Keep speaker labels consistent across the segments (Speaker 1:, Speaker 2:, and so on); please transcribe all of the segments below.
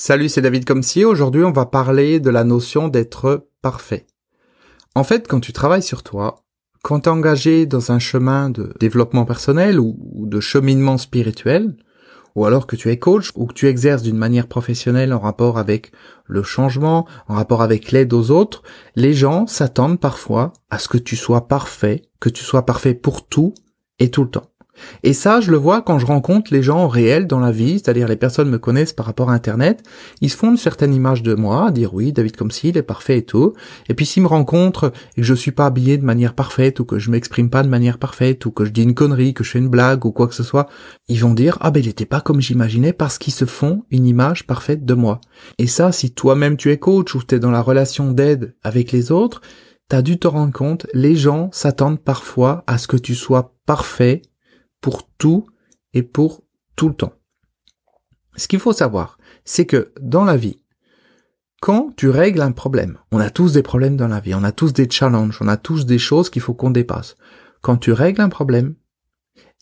Speaker 1: Salut, c'est David Comsi. Aujourd'hui, on va parler de la notion d'être parfait. En fait, quand tu travailles sur toi, quand tu es engagé dans un chemin de développement personnel ou de cheminement spirituel, ou alors que tu es coach ou que tu exerces d'une manière professionnelle en rapport avec le changement, en rapport avec l'aide aux autres, les gens s'attendent parfois à ce que tu sois parfait, que tu sois parfait pour tout et tout le temps. Et ça, je le vois quand je rencontre les gens réels dans la vie, c'est-à-dire les personnes me connaissent par rapport à Internet, ils se font une certaine image de moi, dire oui, David comme s'il est parfait et tout. Et puis s'ils me rencontrent et que je suis pas habillé de manière parfaite ou que je m'exprime pas de manière parfaite ou que je dis une connerie, que je fais une blague ou quoi que ce soit, ils vont dire ah ben il était pas comme j'imaginais parce qu'ils se font une image parfaite de moi. Et ça, si toi-même tu es coach ou tu es dans la relation d'aide avec les autres, t'as dû te rendre compte, les gens s'attendent parfois à ce que tu sois parfait pour tout et pour tout le temps. Ce qu'il faut savoir, c'est que dans la vie, quand tu règles un problème, on a tous des problèmes dans la vie, on a tous des challenges, on a tous des choses qu'il faut qu'on dépasse. Quand tu règles un problème,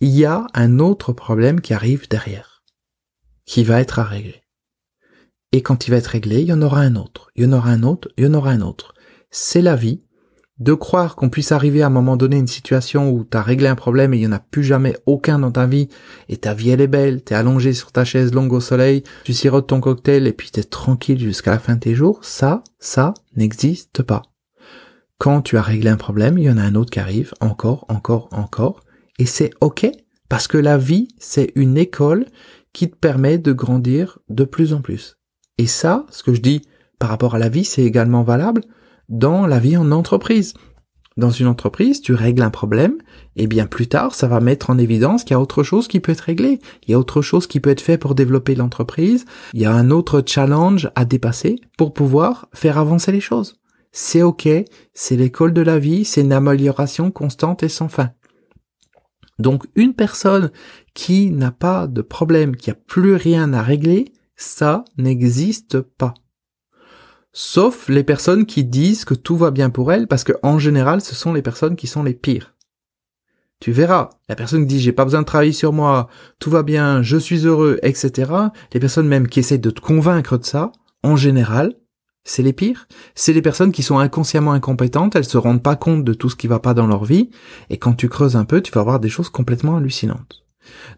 Speaker 1: il y a un autre problème qui arrive derrière, qui va être à régler. Et quand il va être réglé, il y en aura un autre, il y en aura un autre, il y en aura un autre. C'est la vie, de croire qu'on puisse arriver à un moment donné une situation où t'as réglé un problème et il n'y en a plus jamais aucun dans ta vie et ta vie elle est belle, t'es allongé sur ta chaise longue au soleil, tu sirotes ton cocktail et puis t'es tranquille jusqu'à la fin de tes jours, ça, ça n'existe pas. Quand tu as réglé un problème, il y en a un autre qui arrive, encore, encore, encore, et c'est ok, parce que la vie, c'est une école qui te permet de grandir de plus en plus. Et ça, ce que je dis par rapport à la vie, c'est également valable dans la vie en entreprise. Dans une entreprise, tu règles un problème, et bien plus tard, ça va mettre en évidence qu'il y a autre chose qui peut être réglé. Il y a autre chose qui peut être fait pour développer l'entreprise. Il y a un autre challenge à dépasser pour pouvoir faire avancer les choses. C'est ok, c'est l'école de la vie, c'est une amélioration constante et sans fin. Donc une personne qui n'a pas de problème, qui a plus rien à régler, ça n'existe pas sauf les personnes qui disent que tout va bien pour elles, parce que en général, ce sont les personnes qui sont les pires. Tu verras, la personne qui dit j'ai pas besoin de travailler sur moi, tout va bien, je suis heureux, etc. Les personnes même qui essaient de te convaincre de ça, en général, c'est les pires. C'est les personnes qui sont inconsciemment incompétentes, elles se rendent pas compte de tout ce qui va pas dans leur vie, et quand tu creuses un peu, tu vas voir des choses complètement hallucinantes.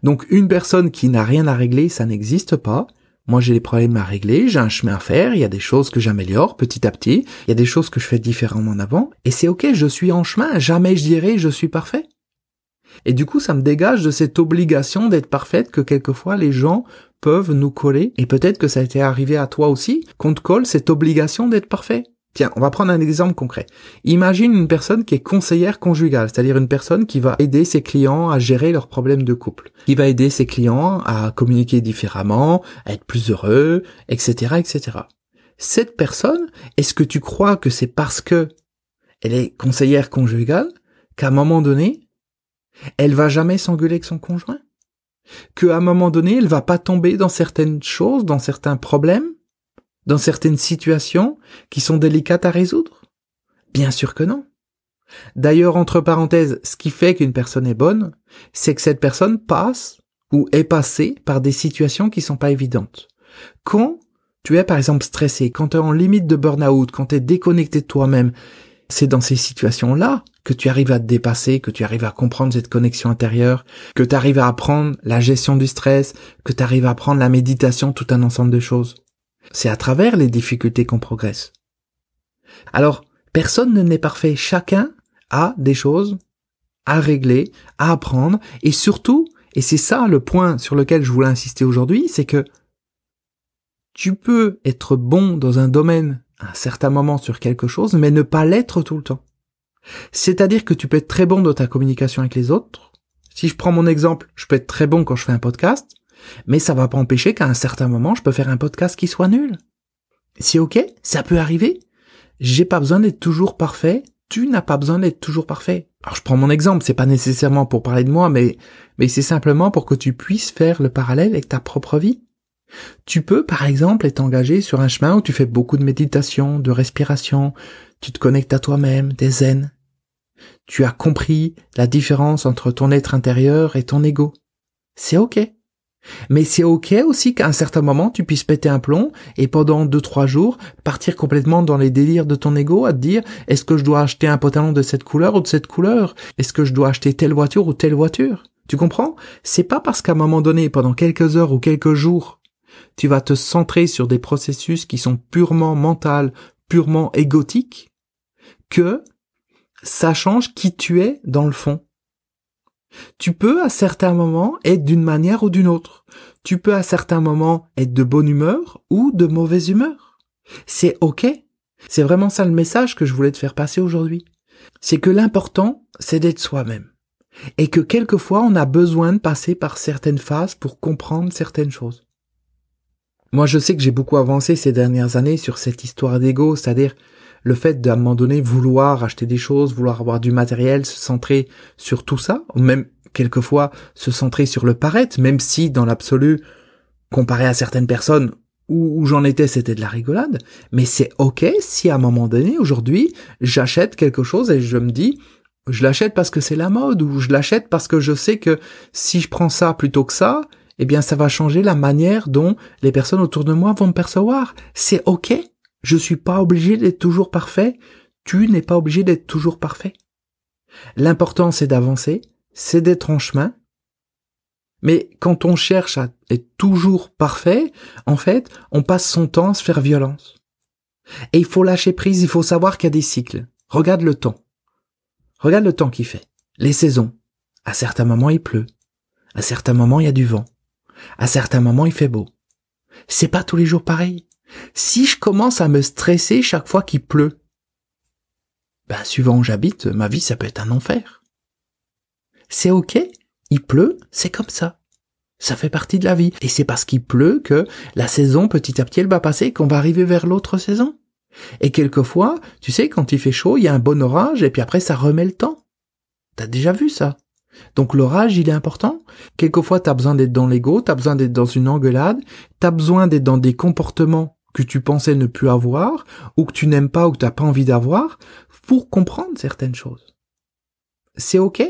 Speaker 1: Donc une personne qui n'a rien à régler, ça n'existe pas. Moi, j'ai des problèmes à régler, j'ai un chemin à faire, il y a des choses que j'améliore petit à petit, il y a des choses que je fais différemment en avant, et c'est ok, je suis en chemin, jamais je dirais je suis parfait. Et du coup, ça me dégage de cette obligation d'être parfaite que quelquefois les gens peuvent nous coller, et peut-être que ça a été arrivé à toi aussi, qu'on te colle cette obligation d'être parfait. Tiens, on va prendre un exemple concret. Imagine une personne qui est conseillère conjugale, c'est-à-dire une personne qui va aider ses clients à gérer leurs problèmes de couple, qui va aider ses clients à communiquer différemment, à être plus heureux, etc., etc. Cette personne, est-ce que tu crois que c'est parce que elle est conseillère conjugale qu'à un moment donné, elle va jamais s'engueuler avec son conjoint? Qu'à un moment donné, elle va pas tomber dans certaines choses, dans certains problèmes? Dans certaines situations qui sont délicates à résoudre? Bien sûr que non. D'ailleurs, entre parenthèses, ce qui fait qu'une personne est bonne, c'est que cette personne passe ou est passée par des situations qui sont pas évidentes. Quand tu es par exemple stressé, quand tu es en limite de burn-out, quand tu es déconnecté de toi-même, c'est dans ces situations-là que tu arrives à te dépasser, que tu arrives à comprendre cette connexion intérieure, que tu arrives à apprendre la gestion du stress, que tu arrives à apprendre la méditation, tout un ensemble de choses. C'est à travers les difficultés qu'on progresse. Alors, personne ne n'est parfait. Chacun a des choses à régler, à apprendre, et surtout, et c'est ça le point sur lequel je voulais insister aujourd'hui, c'est que tu peux être bon dans un domaine à un certain moment sur quelque chose, mais ne pas l'être tout le temps. C'est-à-dire que tu peux être très bon dans ta communication avec les autres. Si je prends mon exemple, je peux être très bon quand je fais un podcast, mais ça va pas empêcher qu'à un certain moment, je peux faire un podcast qui soit nul. C'est ok, ça peut arriver? J'ai pas besoin d'être toujours parfait. Tu n'as pas besoin d'être toujours parfait. Alors je prends mon exemple, c'est pas nécessairement pour parler de moi, mais, mais c'est simplement pour que tu puisses faire le parallèle avec ta propre vie. Tu peux, par exemple, être engagé sur un chemin où tu fais beaucoup de méditation, de respiration, tu te connectes à toi-même, des zen. Tu as compris la différence entre ton être intérieur et ton ego. C'est ok. Mais c'est ok aussi qu'à un certain moment, tu puisses péter un plomb et pendant deux, trois jours, partir complètement dans les délires de ton ego à te dire, est-ce que je dois acheter un pantalon de cette couleur ou de cette couleur? Est-ce que je dois acheter telle voiture ou telle voiture? Tu comprends? C'est pas parce qu'à un moment donné, pendant quelques heures ou quelques jours, tu vas te centrer sur des processus qui sont purement mentaux, purement égotiques, que ça change qui tu es dans le fond. Tu peux à certains moments être d'une manière ou d'une autre. Tu peux à certains moments être de bonne humeur ou de mauvaise humeur. C'est ok. C'est vraiment ça le message que je voulais te faire passer aujourd'hui. C'est que l'important, c'est d'être soi-même. Et que quelquefois, on a besoin de passer par certaines phases pour comprendre certaines choses. Moi, je sais que j'ai beaucoup avancé ces dernières années sur cette histoire d'ego, c'est-à-dire le fait d'à un moment donné vouloir acheter des choses, vouloir avoir du matériel, se centrer sur tout ça, même quelquefois se centrer sur le paraître, même si dans l'absolu, comparé à certaines personnes où, j'en étais, c'était de la rigolade, mais c'est ok si à un moment donné, aujourd'hui, j'achète quelque chose et je me dis, je l'achète parce que c'est la mode, ou je l'achète parce que je sais que si je prends ça plutôt que ça, eh bien ça va changer la manière dont les personnes autour de moi vont me percevoir. C'est ok. Je suis pas obligé d'être toujours parfait. Tu n'es pas obligé d'être toujours parfait. L'important c'est d'avancer, c'est d'être en chemin. Mais quand on cherche à être toujours parfait, en fait, on passe son temps à se faire violence. Et il faut lâcher prise, il faut savoir qu'il y a des cycles. Regarde le temps. Regarde le temps qu'il fait. Les saisons. À certains moments, il pleut. À certains moments, il y a du vent. À certains moments, il fait beau. C'est pas tous les jours pareil. Si je commence à me stresser chaque fois qu'il pleut, ben, suivant où j'habite, ma vie, ça peut être un enfer. C'est ok. Il pleut, c'est comme ça. Ça fait partie de la vie. Et c'est parce qu'il pleut que la saison, petit à petit, elle va passer, qu'on va arriver vers l'autre saison. Et quelquefois, tu sais, quand il fait chaud, il y a un bon orage, et puis après, ça remet le temps. T'as déjà vu ça? Donc l'orage, il est important. Quelquefois, t'as besoin d'être dans l'ego, t'as besoin d'être dans une engueulade, t'as besoin d'être dans des comportements que tu pensais ne plus avoir, ou que tu n'aimes pas ou que t'as pas envie d'avoir, pour comprendre certaines choses. C'est ok?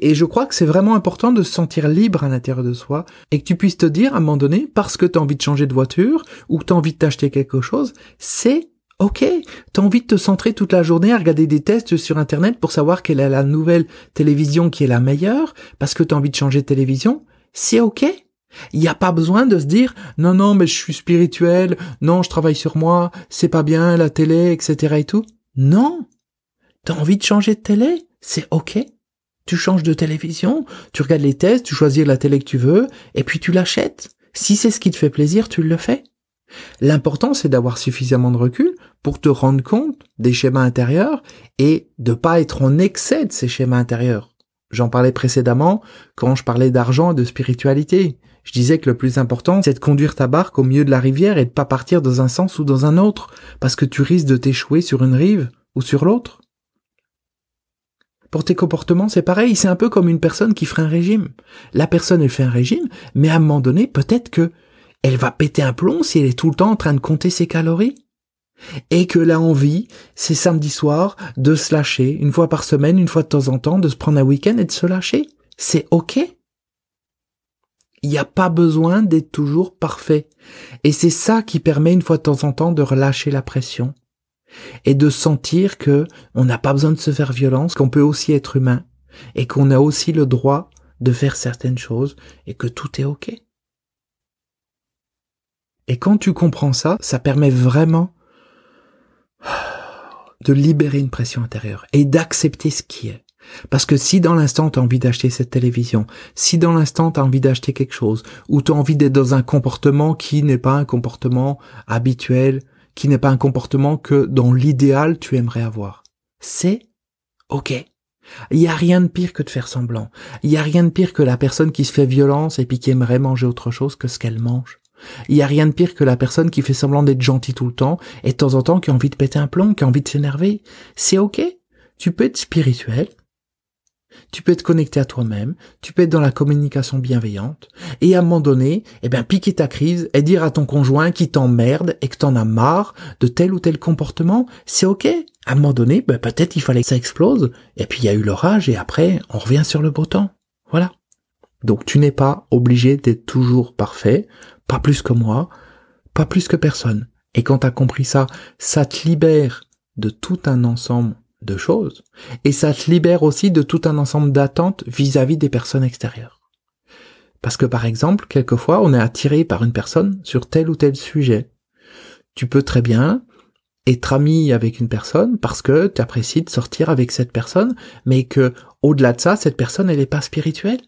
Speaker 1: Et je crois que c'est vraiment important de se sentir libre à l'intérieur de soi et que tu puisses te dire à un moment donné, parce que tu as envie de changer de voiture ou que tu as envie de t'acheter quelque chose, c'est ok. Tu as envie de te centrer toute la journée à regarder des tests sur Internet pour savoir quelle est la nouvelle télévision qui est la meilleure, parce que tu as envie de changer de télévision, c'est ok. Il n'y a pas besoin de se dire non non mais je suis spirituel, non je travaille sur moi, c'est pas bien la télé, etc. et tout. Non. T'as envie de changer de télé, c'est ok. Tu changes de télévision, tu regardes les tests, tu choisis la télé que tu veux, et puis tu l'achètes. Si c'est ce qui te fait plaisir, tu le fais. L'important, c'est d'avoir suffisamment de recul pour te rendre compte des schémas intérieurs et de pas être en excès de ces schémas intérieurs. J'en parlais précédemment quand je parlais d'argent et de spiritualité. Je disais que le plus important, c'est de conduire ta barque au milieu de la rivière et de pas partir dans un sens ou dans un autre, parce que tu risques de t'échouer sur une rive ou sur l'autre. Pour tes comportements, c'est pareil, c'est un peu comme une personne qui ferait un régime. La personne, elle fait un régime, mais à un moment donné, peut-être que elle va péter un plomb si elle est tout le temps en train de compter ses calories. Et que la envie, c'est samedi soir, de se lâcher, une fois par semaine, une fois de temps en temps, de se prendre un week-end et de se lâcher. C'est ok. Il n'y a pas besoin d'être toujours parfait. Et c'est ça qui permet une fois de temps en temps de relâcher la pression et de sentir que on n'a pas besoin de se faire violence, qu'on peut aussi être humain et qu'on a aussi le droit de faire certaines choses et que tout est ok. Et quand tu comprends ça, ça permet vraiment de libérer une pression intérieure et d'accepter ce qui est. Parce que si dans l'instant tu as envie d'acheter cette télévision, si dans l'instant tu as envie d'acheter quelque chose, ou tu as envie d'être dans un comportement qui n'est pas un comportement habituel, qui n'est pas un comportement que dans l'idéal tu aimerais avoir, c'est ok. Il y a rien de pire que de faire semblant. Il y a rien de pire que la personne qui se fait violence et puis qui aimerait manger autre chose que ce qu'elle mange. Il y a rien de pire que la personne qui fait semblant d'être gentille tout le temps et de temps en temps qui a envie de péter un plomb, qui a envie de s'énerver. C'est ok. Tu peux être spirituel, tu peux être connecté à toi-même, tu peux être dans la communication bienveillante, et à un moment donné, eh bien, piquer ta crise et dire à ton conjoint qui t'emmerde et que t'en as marre de tel ou tel comportement, c'est ok. À un moment donné, ben, peut-être il fallait que ça explose, et puis il y a eu l'orage, et après, on revient sur le beau temps. Voilà. Donc tu n'es pas obligé d'être toujours parfait, pas plus que moi, pas plus que personne. Et quand tu as compris ça, ça te libère de tout un ensemble de choses, et ça te libère aussi de tout un ensemble d'attentes vis-à-vis des personnes extérieures. Parce que par exemple, quelquefois, on est attiré par une personne sur tel ou tel sujet. Tu peux très bien être ami avec une personne parce que tu apprécies de sortir avec cette personne, mais que au-delà de ça, cette personne elle n'est pas spirituelle.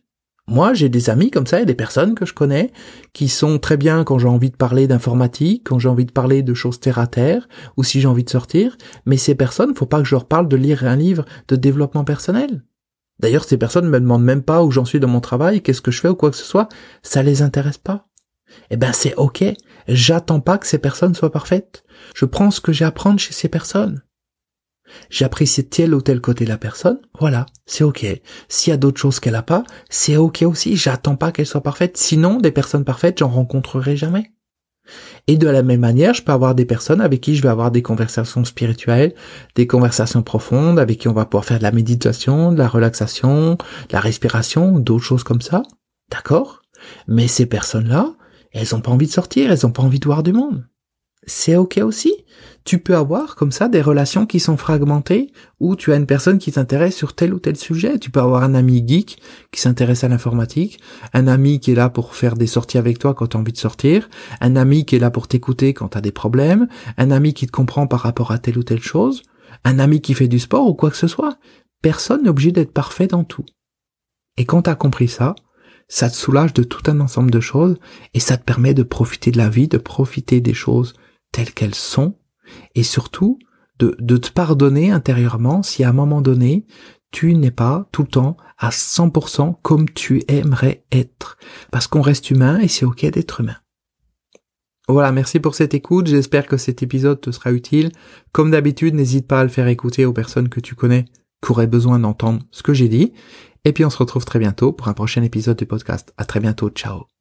Speaker 1: Moi, j'ai des amis comme ça et des personnes que je connais qui sont très bien quand j'ai envie de parler d'informatique, quand j'ai envie de parler de choses terre à terre, ou si j'ai envie de sortir. Mais ces personnes, faut pas que je leur parle de lire un livre de développement personnel. D'ailleurs, ces personnes me demandent même pas où j'en suis dans mon travail, qu'est-ce que je fais ou quoi que ce soit. Ça les intéresse pas. Eh ben, c'est ok. J'attends pas que ces personnes soient parfaites. Je prends ce que j'ai à prendre chez ces personnes. J'apprécie tel ou tel côté de la personne, voilà, c'est ok. S'il y a d'autres choses qu'elle a pas, c'est ok aussi, j'attends pas qu'elle soit parfaite, sinon des personnes parfaites, j'en rencontrerai jamais. Et de la même manière, je peux avoir des personnes avec qui je vais avoir des conversations spirituelles, des conversations profondes, avec qui on va pouvoir faire de la méditation, de la relaxation, de la respiration, d'autres choses comme ça. D'accord? Mais ces personnes-là, elles ont pas envie de sortir, elles ont pas envie de voir du monde c'est ok aussi. Tu peux avoir comme ça des relations qui sont fragmentées où tu as une personne qui s'intéresse sur tel ou tel sujet. Tu peux avoir un ami geek qui s'intéresse à l'informatique, un ami qui est là pour faire des sorties avec toi quand tu as envie de sortir, un ami qui est là pour t'écouter quand tu as des problèmes, un ami qui te comprend par rapport à telle ou telle chose, un ami qui fait du sport ou quoi que ce soit. Personne n'est obligé d'être parfait dans tout. Et quand tu compris ça, ça te soulage de tout un ensemble de choses et ça te permet de profiter de la vie, de profiter des choses telles qu'elles sont, et surtout de, te pardonner intérieurement si à un moment donné, tu n'es pas tout le temps à 100% comme tu aimerais être. Parce qu'on reste humain et c'est ok d'être humain. Voilà, merci pour cette écoute. J'espère que cet épisode te sera utile. Comme d'habitude, n'hésite pas à le faire écouter aux personnes que tu connais qui auraient besoin d'entendre ce que j'ai dit. Et puis on se retrouve très bientôt pour un prochain épisode du podcast. À très bientôt. Ciao.